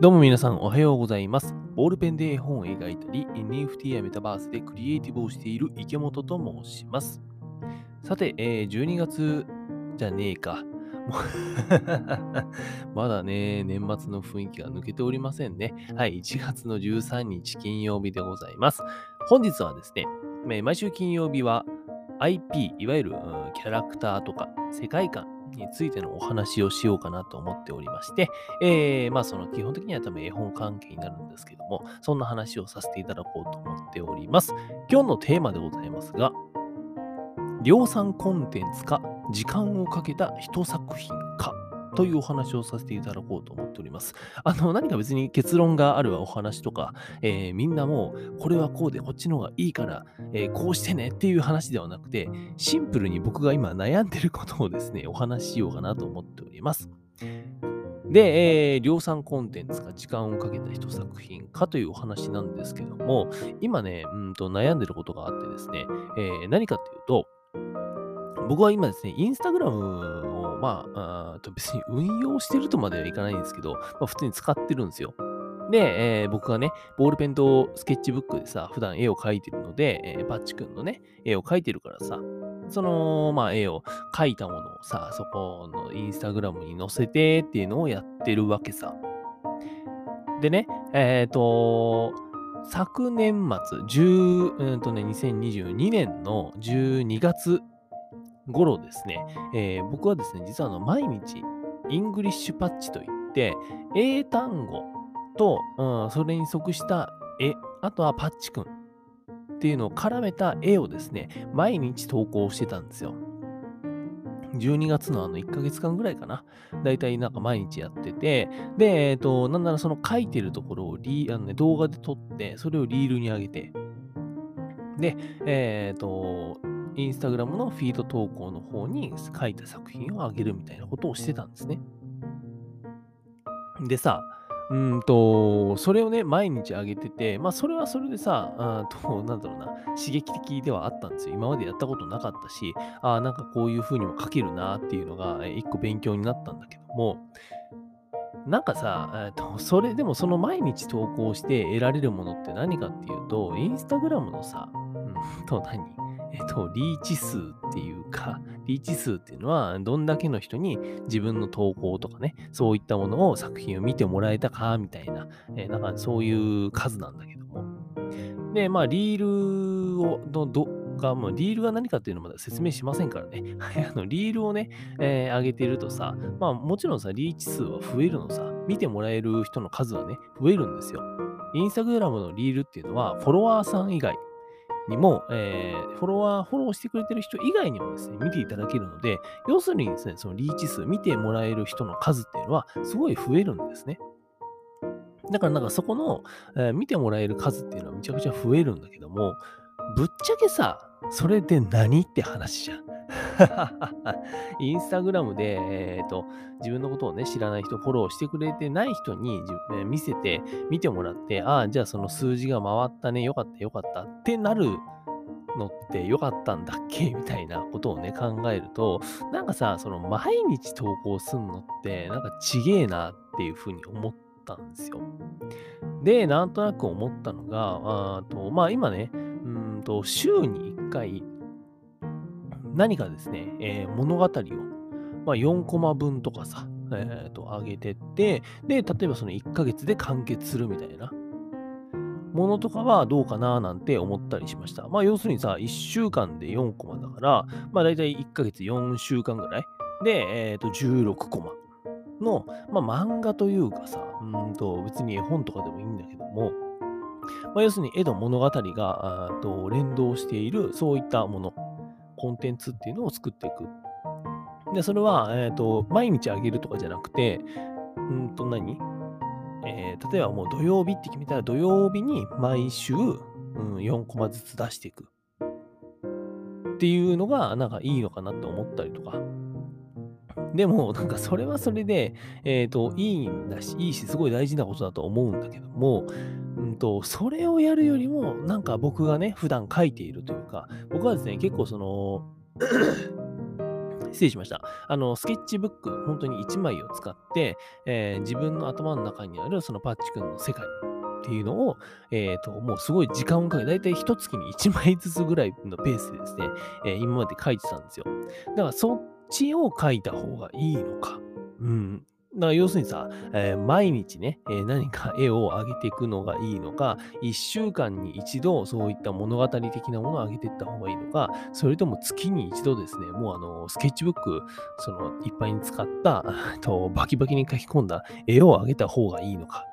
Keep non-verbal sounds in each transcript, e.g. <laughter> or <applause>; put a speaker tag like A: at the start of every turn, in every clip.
A: どうも皆さんおはようございます。ボールペンで絵本を描いたり、NFT やメタバースでクリエイティブをしている池本と申します。さて、えー12月じゃねえか。<laughs> まだね、年末の雰囲気が抜けておりませんね。はい、1月の13日金曜日でございます。本日はですね、毎週金曜日は IP、いわゆるキャラクターとか世界観についてのお話をしようかなと思っておりまして、えー、まあその基本的には多分絵本関係になるんですけども、そんな話をさせていただこうと思っております。今日のテーマでございますが、量産コンテンツか、時間をかけた一作品、というお話をさせていただこうと思っております。あの、何か別に結論があるお話とか、えーみんなも、これはこうで、こっちの方がいいから、えーこうしてねっていう話ではなくて、シンプルに僕が今悩んでることをですね、お話ししようかなと思っております。で、えー量産コンテンツか時間をかけた一作品かというお話なんですけども、今ね、うんと悩んでることがあってですね、えー何かというと、僕は今ですね、インスタグラム、まあ、あ別に運用してるとまではいかないんですけど、まあ、普通に使ってるんですよ。で、えー僕がね、ボールペンとスケッチブックでさ、普段絵を描いてるので、えーパッチくんのね、絵を描いてるからさ、その、まあ、絵を描いたものをさ、そこのインスタグラムに載せてっていうのをやってるわけさ。でね、えっ、と、昨年末、10うんとね、2022年の12月頃ですね、えー僕はですね、実はあの毎日、イングリッシュパッチといって、英単語と、うん、それに即した絵、あとはパッチくんっていうのを絡めた絵をですね、毎日投稿してたんですよ。12月のあの1ヶ月間ぐらいかな。だいたいなんか毎日やってて、で、えっ、と、なんならその書いてるところをリあの、ね、動画で撮って、それをリールに上げて、で、えっ、と、インスタグラムのフィード投稿の方に書いた作品を上げるみたいなことをしてたんですね。でさ、うんと、それをね、毎日上げてて、まあ、それはそれでさ、あと、なんだろうな、刺激的ではあったんですよ。今までやったことなかったし、ああ、なんかこういう風にも書けるなっていうのが、一個勉強になったんだけども、なんかさ、えーと、それでもその毎日投稿して得られるものって何かっていうと、インスタグラムのさ、うんと何？えっと、リーチ数っていうか、リーチ数っていうのは、どんだけの人に自分の投稿とかね、そういったものを作品を見てもらえたか、みたいな、えーなんかそういう数なんだけども。で、まあ、リールを、の、ど、が、まあ、リールが何かっていうのまだ説明しませんからね。<laughs> あの、リールをね、えー上げてるとさ、まあ、もちろんさ、リーチ数は増えるのさ、見てもらえる人の数はね、増えるんですよ。インスタグラムのリールっていうのは、フォロワーさん以外にも、えーフォロワー、フォローしてくれてる人以外にもですね、見ていただけるので、要するにですね、そのリーチ数、見てもらえる人の数っていうのは、すごい増えるんですね。だからなんかそこの、えー見てもらえる数っていうのはめちゃくちゃ増えるんだけども、ぶっちゃけさ、それで何って話じゃん。<laughs> インスタグラムで、えーと、自分のことをね、知らない人、フォローしてくれてない人に、えー見せて、見てもらって、ああ、じゃあその数字が回ったね、よかったよかったってなるのってよかったんだっけ？<laughs> みたいなことをね、考えると、なんかさ、その毎日投稿すんのって、なんかちげえなっていうふうに思ったんですよ。で、なんとなく思ったのが、あとまあ今ね、うんと週に1回、何かですね、えー物語を、まあ、4コマ分とかさ、えーと上げてって、で、例えばその1ヶ月で完結するみたいなものとかはどうかななんて思ったりしました。まあ要するにさ、1週間で4コマだから、まあ大体1ヶ月4週間ぐらいで、えーと16コマの、まあ漫画というかさ、うんと別に絵本とかでもいいんだけども、まあ、要するに絵と物語があと連動しているそういったもの、コンテンツっていうのを作っていく。で、それは、えーと毎日あげるとかじゃなくて、うんと何？えー例えばもう土曜日って決めたら土曜日に毎週、うん、4コマずつ出していくっていうのがなんかいいのかなって思ったりとか。でもなんかそれはそれで、えっ、と、いいんだし、いいし、すごい大事なことだと思うんだけども、うんと、それをやるよりも、なんか僕がね、普段書いているというか、僕はですね、結構その、<coughs> 失礼しました。あの、スケッチブック、本当に1枚を使って、えー、自分の頭の中にあるそのパッチ君の世界っていうのを、えっ、ー、と、もうすごい時間をかけて、だいたい1月に1枚ずつぐらいのペースでですね、えー、今まで書いてたんですよ。だからそっちを書いた方がいいのか。うん。だから要するにさ、えー、毎日ね、えー、何か絵を上げていくのがいいのか、1週間に一度そういった物語的なものを上げていった方がいいのか、それとも月に一度ですね、もうあの、スケッチブック、その、いっぱいに使った、とバキバキに書き込んだ絵を上げた方がいいのか。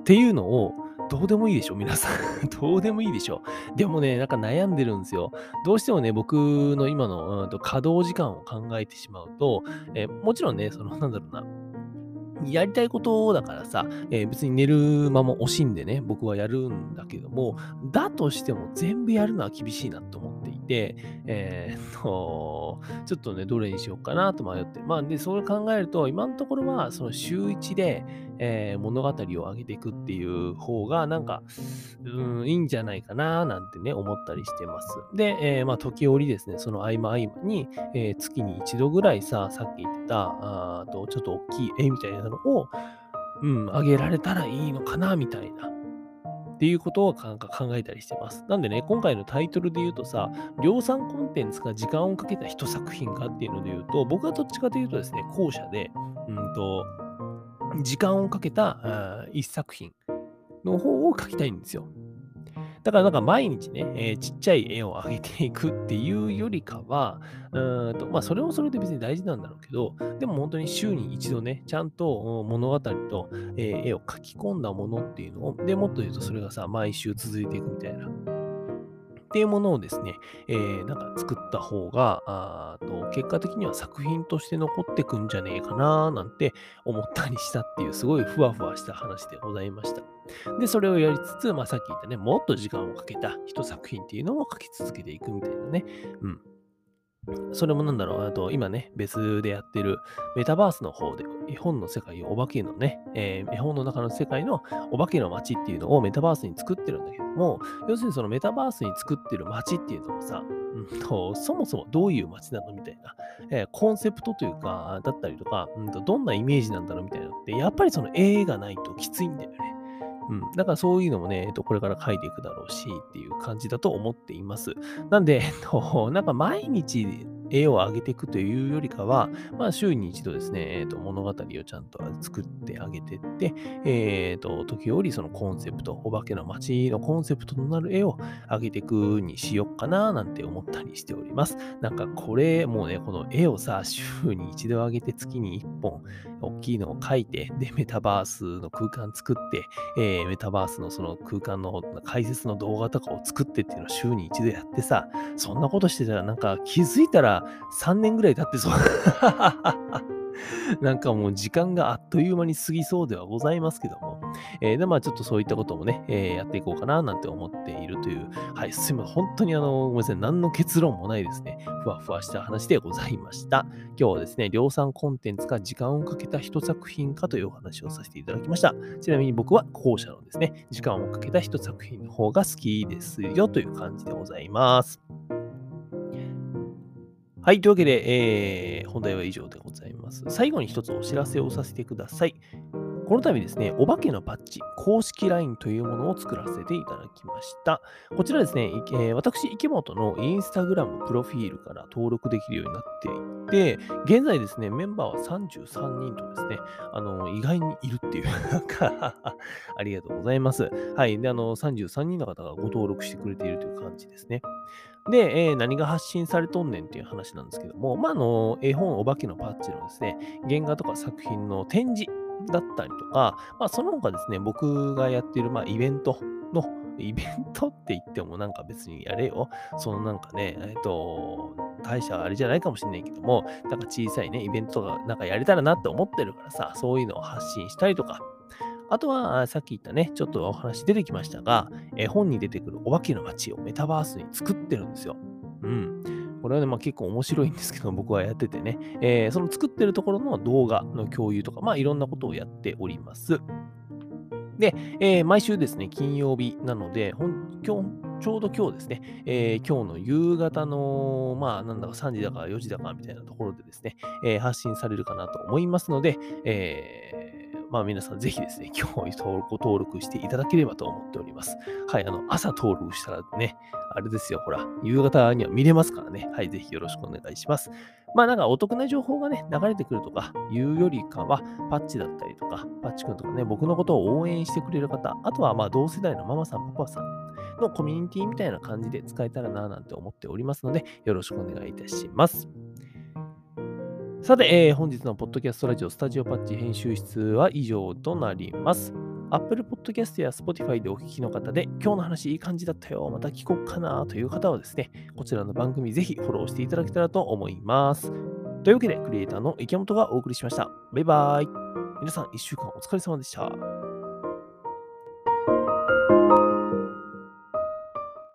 A: っていうのを、どうでもいいでしょ、皆さん <laughs> どうでもいいでしょ。でもね、なんか悩んでるんですよ。どうしてもね、僕の今の、うん、と稼働時間を考えてしまうと、えー、もちろんね、その、なんだろうな、やりたいことだからさ、えー、別に寝る間も惜しんでね、僕はやるんだけども、だとしても全部やるのは厳しいなと思って、えー、<laughs> と、ちょっとね、どれにしようかなと迷ってまあ、で、それ考えると、今のところは、その週1で、えー、物語を上げていくっていう方が、なんか、うん、いいんじゃないかな、なんてね、思ったりしてます。で、えー、まあ、時折ですね、その合間合間に、えー、月に一度ぐらいさ、さっき言ってた、あと、ちょっと大きい絵みたいなのを、うん、上げられたらいいのかな、みたいな。っていうことを考えたりしてます。なんでね、今回のタイトルで言うとさ、量産コンテンツか時間をかけた一作品かっていうので言うと、僕はどっちかというとですね、後者で、うんと、時間をかけた一作品の方を書きたいんですよ。だからなんか毎日ね、えー、ちっちゃい絵を上げていくっていうよりかは、うんとまあそれもそれで別に大事なんだろうけど、でも本当に週に一度ね、ちゃんと物語と、えー、絵を描き込んだものっていうのを、でもっと言うとそれがさ、毎週続いていくみたいな。っていうものをですね、えー、なんか作った方が、あと結果的には作品として残ってくんじゃねえかななんて思ったりしたっていう、すごいふわふわした話でございました。で、それをやりつつ、まあ、さっき言ったね、もっと時間をかけた一作品っていうのを書き続けていくみたいなね。うん。それもなんだろう、あと今ね、別でやってるメタバースの方で絵本の世界お化けのね、えー、絵本の中の世界のお化けの街っていうのをメタバースに作ってるんだけども、要するにそのメタバースに作ってる街っていうのもさ、うんと、そもそもどういう街なのみたいな、えー、コンセプトというか、だったりとか、うんと、どんなイメージなんだろうみたいなのって、やっぱりその絵がないときついんだよね。うん。だからそういうのもね、えっと、これから書いていくだろうしっていう感じだと思っています。なんで、えっと、なんか毎日絵を上げていくというよりかは、まあ、週に一度ですね、えーと、物語をちゃんと作ってあげてって、えーと、時折そのコンセプト、お化けの街のコンセプトとなる絵を上げていくにしよっかななんて思ったりしております。なんかこれ、もうね、この絵をさ、週に一度上げて月に一本、大きいのを描いて、で、メタバースの空間作って、えー、メタバースのその空間の解説の動画とかを作ってっていうのを週に一度やってさ、そんなことしてたらなんか気づいたら3年ぐらい経ってそう。<laughs> なんかもう時間があっという間に過ぎそうではございますけども。えー、で、まあちょっとそういったこともね、えー、やっていこうかななんて思っているという、はい、すいません。本当にあの、ごめんなさい。何の結論もないですね。ふわふわした話でございました。今日はですね、量産コンテンツか時間をかけた一作品かというお話をさせていただきました。ちなみに僕は後者のですね、時間をかけた一作品の方が好きですよという感じでございます。はい。というわけで、えー、本題は以上でございます。最後に一つお知らせをさせてください。この度ですね、お化けのパッチ、公式 LINE というものを作らせていただきました。こちらですね、えー、私、池本のインスタグラムプロフィールから登録できるようになっていて、現在ですね、メンバーは33人とですね、あの、意外にいるっていう <laughs> かありがとうございます。はい。で、あの、33人の方がご登録してくれているという感じですね。で、えー、何が発信されとんねんっていう話なんですけども、まあ、あの、絵本お化けのパッチのですね、原画とか作品の展示だったりとか、まあ、その他ですね、僕がやっている、まあ、イベントの、<laughs> イベントって言ってもなんか別にやれよ。そのなんかね、えっ、と、大したあれじゃないかもしれないけども、なんか小さいね、イベントとかなんかやれたらなって思ってるからさ、そういうのを発信したりとか、あとは、さっき言ったね、ちょっとお話出てきましたが、絵本に出てくるお化けの街をメタバースに作ってるんですよ。うん。これはね、まあ、結構面白いんですけど、僕はやっててね、えー、その作ってるところの動画の共有とか、まあいろんなことをやっております。で、えー、毎週ですね、金曜日なので、ほん今日ちょうど今日ですね、えー、今日の夕方の、まあ、なんだか3時だか4時だかみたいなところでですね、えー、発信されるかなと思いますので、えー、まあ皆さんぜひですね、今日登録登録していただければと思っております。はい、あの、朝登録したらね、あれですよ、ほら、夕方には見れますからね。はい、ぜひよろしくお願いします。まあなんかお得な情報がね、流れてくるとかいうよりかは、パッチだったりとか、パッチくんとかね、僕のことを応援してくれる方、あとはまあ同世代のママさん、パパさんのコミュニティみたいな感じで使えたらななんて思っておりますので、よろしくお願いいたします。さて、えー、本日のポッドキャストラジオスタジオパッチ編集室は以上となります。Apple Podcast や Spotify でお聞きの方で、今日の話いい感じだったよ、また聞こっかなという方はですね、こちらの番組ぜひフォローしていただけたらと思います。というわけで、クリエイターの池本がお送りしました。バイバイ。皆さん、1週間お疲れ様でした。